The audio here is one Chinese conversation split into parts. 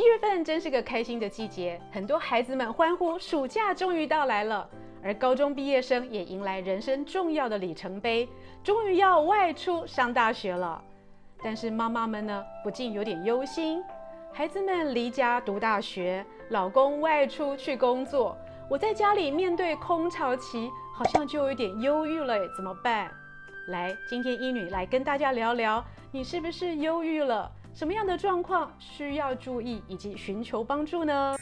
七月份真是个开心的季节，很多孩子们欢呼暑假终于到来了，而高中毕业生也迎来人生重要的里程碑，终于要外出上大学了。但是妈妈们呢，不禁有点忧心，孩子们离家读大学，老公外出去工作，我在家里面对空巢期，好像就有点忧郁了，怎么办？来，今天一女来跟大家聊聊，你是不是忧郁了？什么样的状况需要注意以及寻求帮助呢？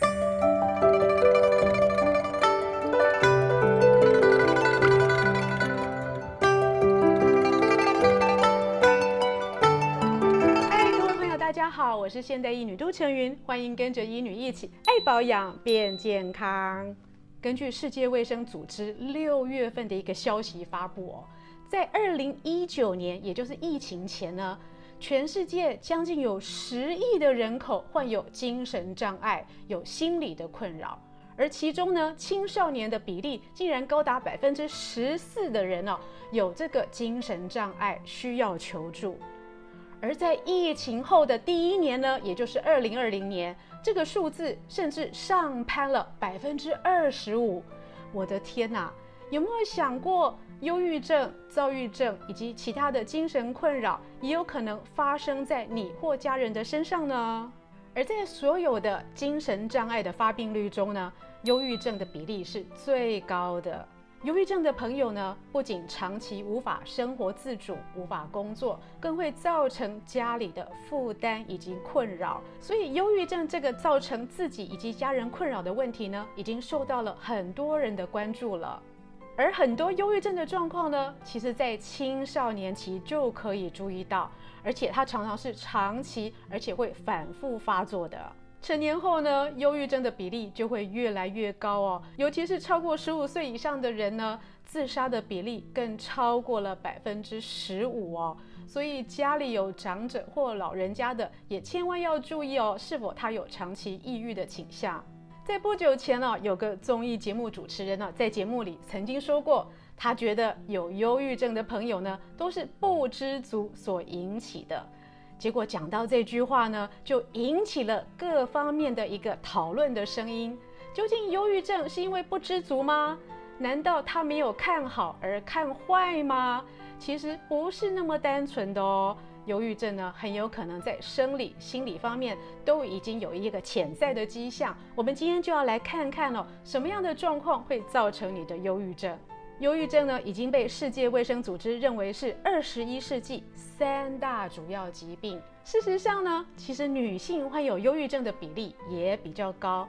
嗨，各位朋友，大家好，我是现代医女杜成云，欢迎跟着医女一起爱保养变健康。根据世界卫生组织六月份的一个消息发布哦，在二零一九年，也就是疫情前呢。全世界将近有十亿的人口患有精神障碍，有心理的困扰，而其中呢，青少年的比例竟然高达百分之十四的人哦，有这个精神障碍需要求助。而在疫情后的第一年呢，也就是二零二零年，这个数字甚至上攀了百分之二十五。我的天哪，有没有想过？忧郁症、躁郁症以及其他的精神困扰，也有可能发生在你或家人的身上呢。而在所有的精神障碍的发病率中呢，忧郁症的比例是最高的。忧郁症的朋友呢，不仅长期无法生活自主、无法工作，更会造成家里的负担以及困扰。所以，忧郁症这个造成自己以及家人困扰的问题呢，已经受到了很多人的关注了。而很多忧郁症的状况呢，其实在青少年期就可以注意到，而且它常常是长期，而且会反复发作的。成年后呢，忧郁症的比例就会越来越高哦，尤其是超过十五岁以上的人呢，自杀的比例更超过了百分之十五哦。所以家里有长者或老人家的，也千万要注意哦，是否他有长期抑郁的倾向。在不久前呢，有个综艺节目主持人呢，在节目里曾经说过，他觉得有忧郁症的朋友呢，都是不知足所引起的。结果讲到这句话呢，就引起了各方面的一个讨论的声音。究竟忧郁症是因为不知足吗？难道他没有看好而看坏吗？其实不是那么单纯的哦。忧郁症呢，很有可能在生理、心理方面都已经有一个潜在的迹象。我们今天就要来看看哦，什么样的状况会造成你的忧郁症？忧郁症呢，已经被世界卫生组织认为是二十一世纪三大主要疾病。事实上呢，其实女性患有忧郁症的比例也比较高。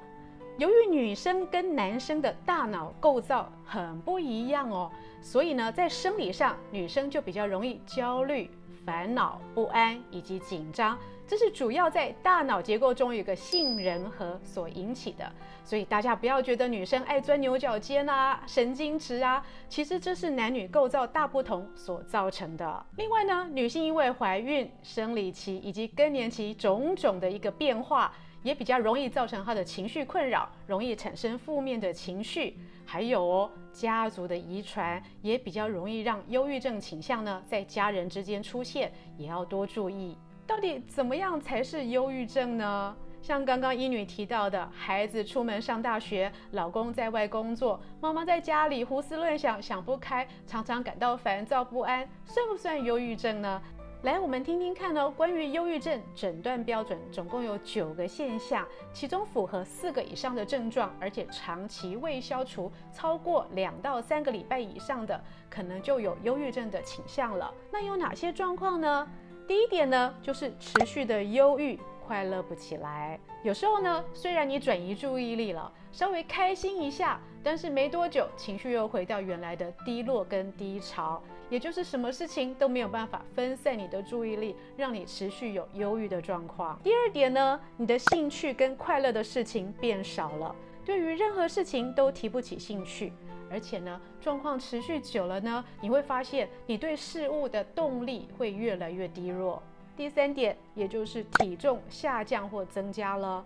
由于女生跟男生的大脑构造很不一样哦，所以呢，在生理上，女生就比较容易焦虑。烦恼、不安以及紧张，这是主要在大脑结构中有个杏仁核所引起的。所以大家不要觉得女生爱钻牛角尖啊、神经质啊，其实这是男女构造大不同所造成的。另外呢，女性因为怀孕、生理期以及更年期种种的一个变化。也比较容易造成他的情绪困扰，容易产生负面的情绪，还有哦，家族的遗传也比较容易让忧郁症倾向呢在家人之间出现，也要多注意。到底怎么样才是忧郁症呢？像刚刚医女提到的，孩子出门上大学，老公在外工作，妈妈在家里胡思乱想，想不开，常常感到烦躁不安，算不算忧郁症呢？来，我们听听看哦。关于忧郁症诊断标准，总共有九个现象，其中符合四个以上的症状，而且长期未消除，超过两到三个礼拜以上的，可能就有忧郁症的倾向了。那有哪些状况呢？第一点呢，就是持续的忧郁，快乐不起来。有时候呢，虽然你转移注意力了，稍微开心一下，但是没多久，情绪又回到原来的低落跟低潮。也就是什么事情都没有办法分散你的注意力，让你持续有忧郁的状况。第二点呢，你的兴趣跟快乐的事情变少了，对于任何事情都提不起兴趣，而且呢，状况持续久了呢，你会发现你对事物的动力会越来越低落。第三点，也就是体重下降或增加了。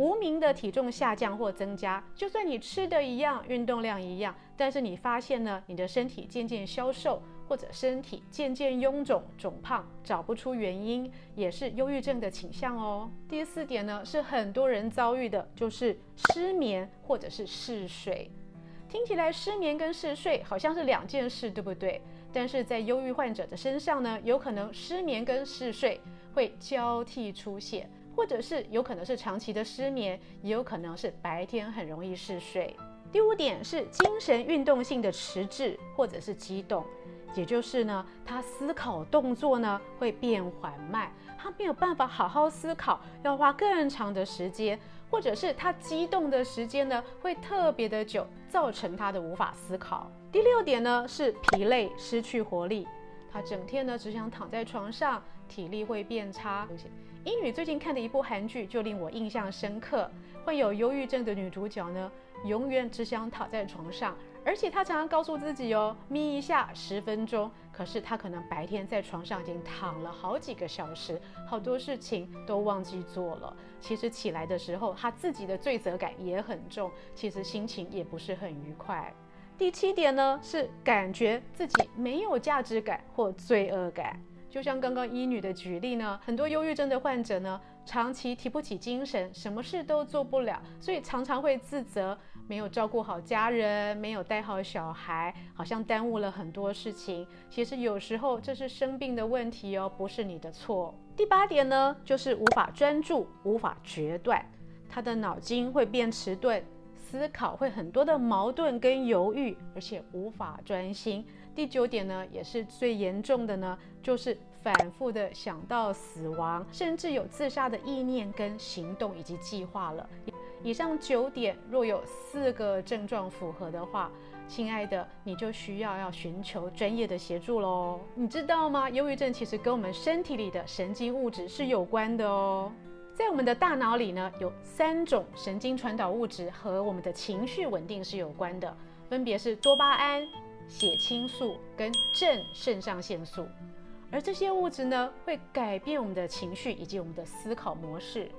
无名的体重下降或增加，就算你吃的一样，运动量一样，但是你发现呢，你的身体渐渐消瘦，或者身体渐渐臃肿、肿胖，找不出原因，也是忧郁症的倾向哦。第四点呢，是很多人遭遇的，就是失眠或者是嗜睡。听起来失眠跟嗜睡好像是两件事，对不对？但是在忧郁患者的身上呢，有可能失眠跟嗜睡会交替出现，或者是有可能是长期的失眠，也有可能是白天很容易嗜睡。第五点是精神运动性的迟滞或者是激动。也就是呢，他思考动作呢会变缓慢，他没有办法好好思考，要花更长的时间，或者是他激动的时间呢会特别的久，造成他的无法思考。第六点呢是疲累、失去活力，他整天呢只想躺在床上，体力会变差。英女最近看的一部韩剧就令我印象深刻，患有忧郁症的女主角呢，永远只想躺在床上。而且她常常告诉自己哦，眯一下十分钟。可是她可能白天在床上已经躺了好几个小时，好多事情都忘记做了。其实起来的时候，她自己的罪责感也很重，其实心情也不是很愉快。第七点呢，是感觉自己没有价值感或罪恶感。就像刚刚医女的举例呢，很多忧郁症的患者呢，长期提不起精神，什么事都做不了，所以常常会自责，没有照顾好家人，没有带好小孩，好像耽误了很多事情。其实有时候这是生病的问题哦，不是你的错。第八点呢，就是无法专注，无法决断，他的脑筋会变迟钝，思考会很多的矛盾跟犹豫，而且无法专心。第九点呢，也是最严重的呢，就是反复的想到死亡，甚至有自杀的意念跟行动以及计划了。以上九点若有四个症状符合的话，亲爱的，你就需要要寻求专业的协助喽。你知道吗？忧郁症其实跟我们身体里的神经物质是有关的哦。在我们的大脑里呢，有三种神经传导物质和我们的情绪稳定是有关的，分别是多巴胺。血清素跟正肾上腺素，而这些物质呢，会改变我们的情绪以及我们的思考模式。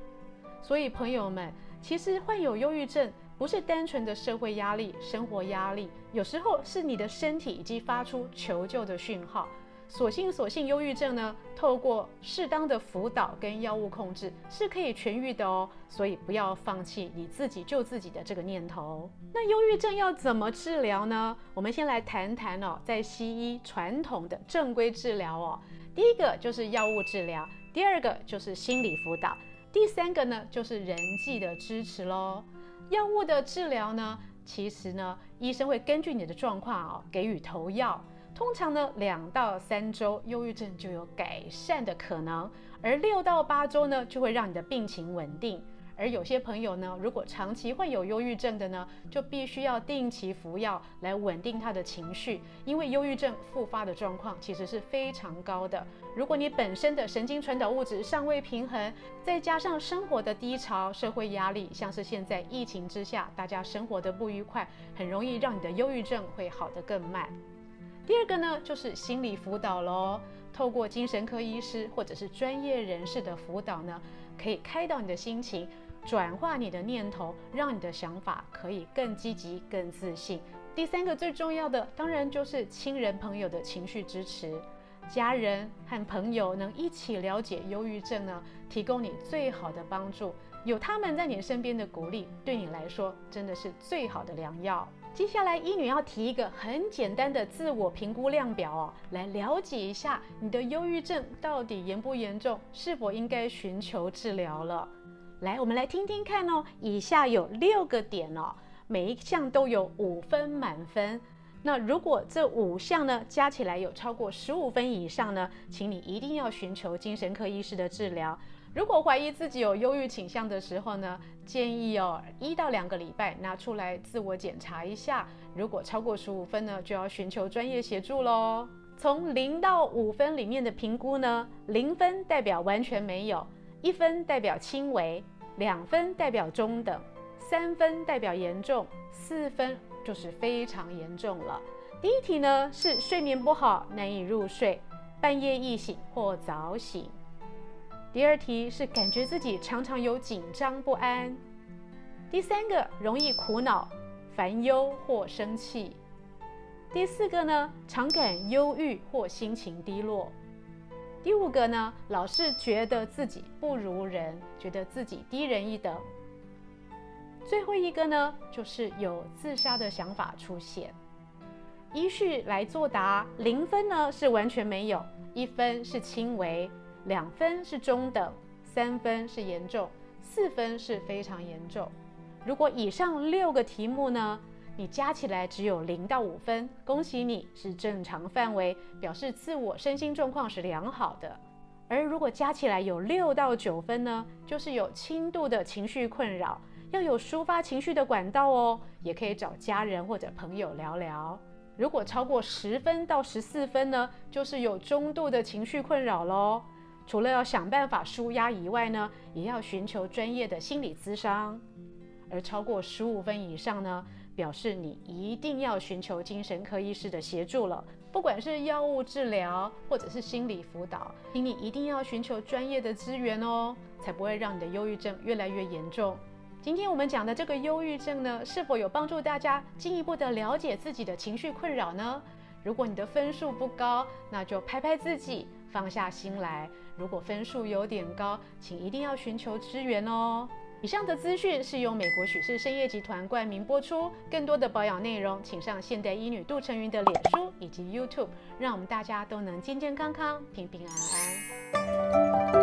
所以朋友们，其实患有忧郁症不是单纯的社会压力、生活压力，有时候是你的身体已经发出求救的讯号。所幸所幸，忧郁症呢，透过适当的辅导跟药物控制是可以痊愈的哦。所以不要放弃你自己救自己的这个念头。那忧郁症要怎么治疗呢？我们先来谈谈哦，在西医传统的正规治疗哦，第一个就是药物治疗，第二个就是心理辅导，第三个呢就是人际的支持喽。药物的治疗呢，其实呢，医生会根据你的状况哦，给予投药。通常呢，两到三周，忧郁症就有改善的可能，而六到八周呢，就会让你的病情稳定。而有些朋友呢，如果长期患有忧郁症的呢，就必须要定期服药来稳定他的情绪，因为忧郁症复发的状况其实是非常高的。如果你本身的神经传导物质尚未平衡，再加上生活的低潮、社会压力，像是现在疫情之下，大家生活的不愉快，很容易让你的忧郁症会好得更慢。第二个呢，就是心理辅导喽。透过精神科医师或者是专业人士的辅导呢，可以开导你的心情，转化你的念头，让你的想法可以更积极、更自信。第三个最重要的，当然就是亲人朋友的情绪支持，家人和朋友能一起了解忧郁症呢，提供你最好的帮助。有他们在你身边的鼓励，对你来说真的是最好的良药。接下来，医女要提一个很简单的自我评估量表哦，来了解一下你的忧郁症到底严不严重，是否应该寻求治疗了。来，我们来听听看哦。以下有六个点哦，每一项都有五分满分。那如果这五项呢，加起来有超过十五分以上呢，请你一定要寻求精神科医师的治疗。如果怀疑自己有忧郁倾向的时候呢，建议哦，一到两个礼拜拿出来自我检查一下。如果超过十五分呢，就要寻求专业协助喽。从零到五分里面的评估呢，零分代表完全没有，一分代表轻微，两分代表中等，三分代表严重，四分就是非常严重了。第一题呢是睡眠不好，难以入睡，半夜易醒或早醒。第二题是感觉自己常常有紧张不安。第三个容易苦恼、烦忧或生气。第四个呢，常感忧郁或心情低落。第五个呢，老是觉得自己不如人，觉得自己低人一等。最后一个呢，就是有自杀的想法出现。依序来作答，零分呢是完全没有，一分是轻微，两分是中等，三分是严重，四分是非常严重。如果以上六个题目呢，你加起来只有零到五分，恭喜你是正常范围，表示自我身心状况是良好的。而如果加起来有六到九分呢，就是有轻度的情绪困扰，要有抒发情绪的管道哦，也可以找家人或者朋友聊聊。如果超过十分到十四分呢，就是有中度的情绪困扰喽。除了要想办法纾压以外呢，也要寻求专业的心理咨商。而超过十五分以上呢，表示你一定要寻求精神科医师的协助了，不管是药物治疗或者是心理辅导，请你一定要寻求专业的资源哦，才不会让你的忧郁症越来越严重。今天我们讲的这个忧郁症呢，是否有帮助大家进一步的了解自己的情绪困扰呢？如果你的分数不高，那就拍拍自己，放下心来；如果分数有点高，请一定要寻求支援哦。以上的资讯是由美国许氏参业集团冠名播出。更多的保养内容，请上现代医女杜成云的脸书以及 YouTube，让我们大家都能健健康康、平平安安。